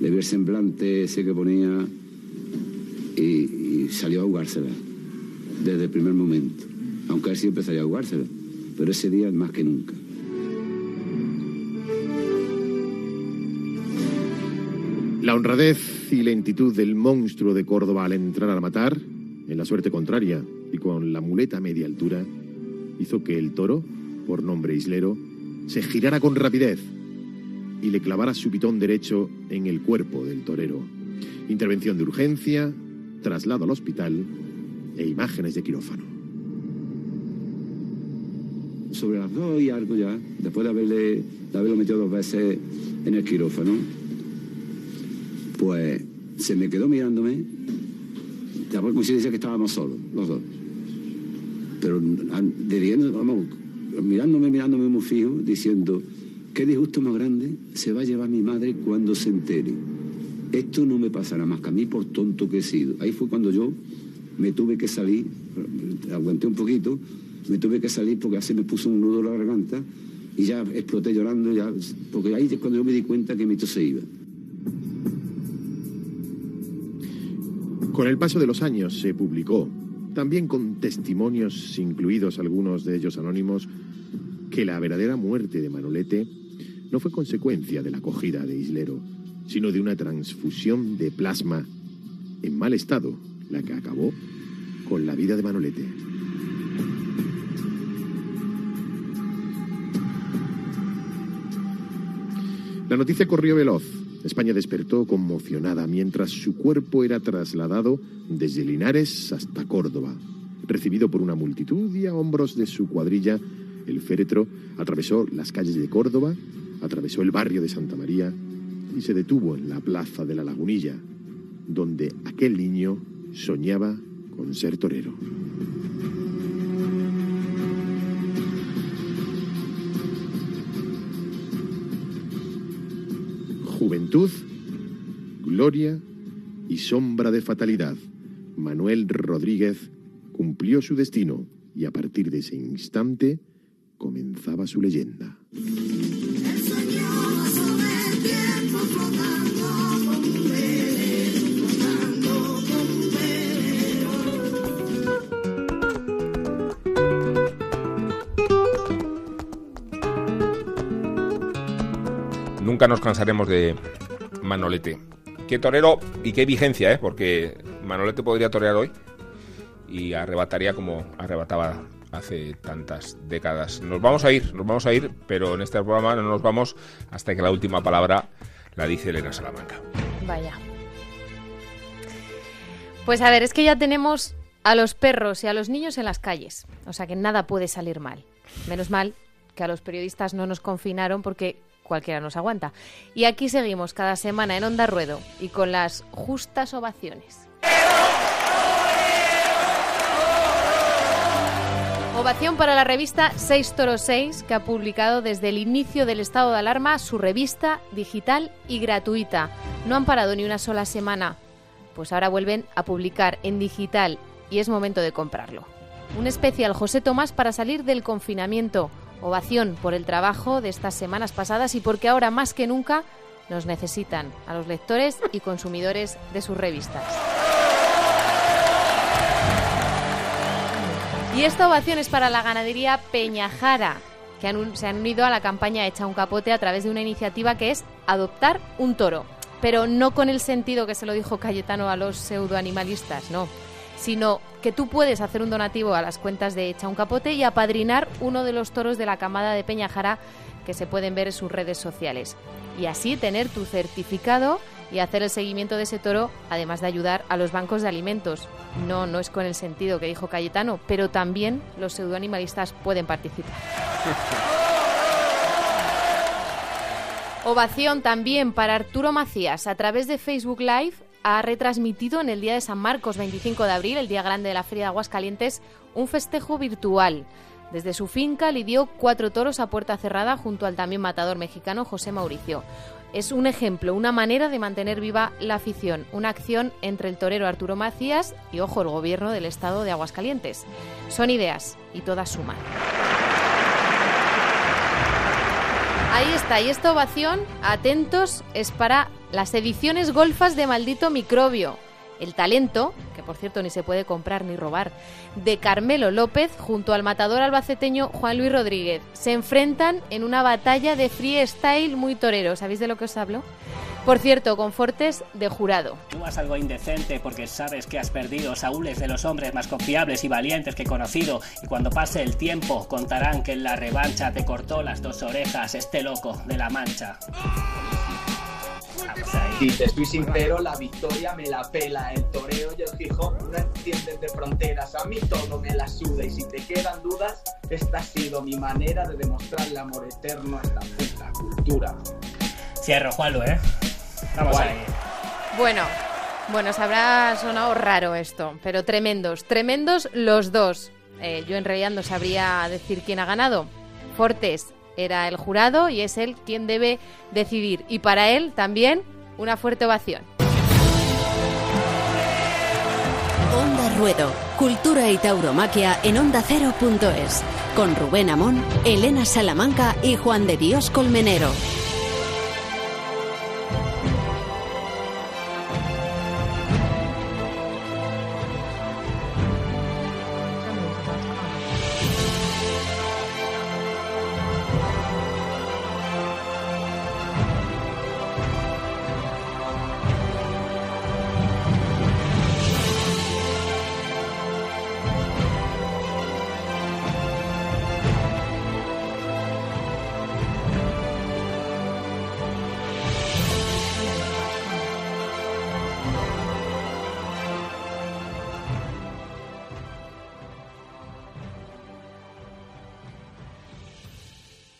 le vi el semblante ese que ponía y, y salió a jugársela desde el primer momento. Aunque él siempre salía a jugársela, pero ese día más que nunca. La honradez y lentitud del monstruo de Córdoba al entrar a matar, en la suerte contraria y con la muleta a media altura, hizo que el toro, por nombre islero, se girara con rapidez y le clavara su pitón derecho en el cuerpo del torero. Intervención de urgencia, traslado al hospital e imágenes de quirófano. Sobre las dos y algo ya, después de, de haberlo metido dos veces en el quirófano, pues se me quedó mirándome, ya coincidencia que estábamos solos, los dos. Pero diciendo, vamos, mirándome, mirándome muy fijo, diciendo, qué disgusto más grande se va a llevar mi madre cuando se entere. Esto no me pasará más que a mí por tonto que he sido. Ahí fue cuando yo me tuve que salir, aguanté un poquito, me tuve que salir porque así me puso un nudo en la garganta y ya exploté llorando, ya, porque ahí es cuando yo me di cuenta que mi tos se iba. Con el paso de los años se publicó, también con testimonios incluidos algunos de ellos anónimos, que la verdadera muerte de Manolete no fue consecuencia de la acogida de Islero, sino de una transfusión de plasma en mal estado, la que acabó con la vida de Manolete. La noticia corrió veloz. España despertó conmocionada mientras su cuerpo era trasladado desde Linares hasta Córdoba. Recibido por una multitud y a hombros de su cuadrilla, el féretro atravesó las calles de Córdoba, atravesó el barrio de Santa María y se detuvo en la plaza de la Lagunilla, donde aquel niño soñaba con ser torero. Juventud, gloria y sombra de fatalidad. Manuel Rodríguez cumplió su destino y a partir de ese instante comenzaba su leyenda. Nunca nos cansaremos de Manolete. Qué torero y qué vigencia, ¿eh? porque Manolete podría torear hoy y arrebataría como arrebataba hace tantas décadas. Nos vamos a ir, nos vamos a ir, pero en este programa no nos vamos hasta que la última palabra la dice Elena Salamanca. Vaya. Pues a ver, es que ya tenemos a los perros y a los niños en las calles, o sea que nada puede salir mal. Menos mal que a los periodistas no nos confinaron porque cualquiera nos aguanta. Y aquí seguimos cada semana en Onda Ruedo y con las justas ovaciones. Ovación para la revista 6 Toro 6, que ha publicado desde el inicio del estado de alarma su revista digital y gratuita. No han parado ni una sola semana, pues ahora vuelven a publicar en digital y es momento de comprarlo. Un especial José Tomás para salir del confinamiento. Ovación por el trabajo de estas semanas pasadas y porque ahora más que nunca nos necesitan a los lectores y consumidores de sus revistas. Y esta ovación es para la ganadería Peñajara, que se han unido a la campaña Echa un capote a través de una iniciativa que es adoptar un toro. Pero no con el sentido que se lo dijo Cayetano a los pseudoanimalistas, no. Sino que tú puedes hacer un donativo a las cuentas de Echa un capote y apadrinar uno de los toros de la camada de Peñajara que se pueden ver en sus redes sociales. Y así tener tu certificado y hacer el seguimiento de ese toro, además de ayudar a los bancos de alimentos. No, no es con el sentido que dijo Cayetano, pero también los pseudoanimalistas pueden participar. Ovación también para Arturo Macías. A través de Facebook Live ha retransmitido en el día de San Marcos, 25 de abril, el día grande de la Feria de Aguascalientes, un festejo virtual. Desde su finca lidió cuatro toros a puerta cerrada junto al también matador mexicano José Mauricio es un ejemplo, una manera de mantener viva la afición, una acción entre el torero Arturo Macías y, ojo, el gobierno del estado de Aguascalientes. Son ideas y todas suman. Ahí está, y esta ovación, atentos, es para las ediciones golfas de Maldito Microbio, el talento, que por cierto ni se puede comprar ni robar, de Carmelo López junto al matador albaceteño Juan Luis Rodríguez. Se enfrentan en una batalla de freestyle muy torero. ¿Sabéis de lo que os hablo? Por cierto, con Fortes de jurado. Tú has algo indecente porque sabes que has perdido. Saúl es de los hombres más confiables y valientes que he conocido. Y cuando pase el tiempo, contarán que en la revancha te cortó las dos orejas este loco de la mancha. Si te estoy sincero, la victoria me la pela. El toreo y el Gijón no entienden de fronteras. A mí todo me la suda. Y si te quedan dudas, esta ha sido mi manera de demostrar el amor eterno a esta puta cultura. Cierro, Juanlu, ¿eh? Vamos Guay. ahí. Bueno, bueno, os habrá sonado raro esto, pero tremendos, tremendos los dos. Eh, yo en realidad no sabría decir quién ha ganado. Fortes era el jurado y es él quien debe decidir. Y para él también una fuerte ovación. Onda Ruedo, Cultura y Tauromaquia en Onda Cero.es, con Rubén Amón, Elena Salamanca y Juan de Dios Colmenero.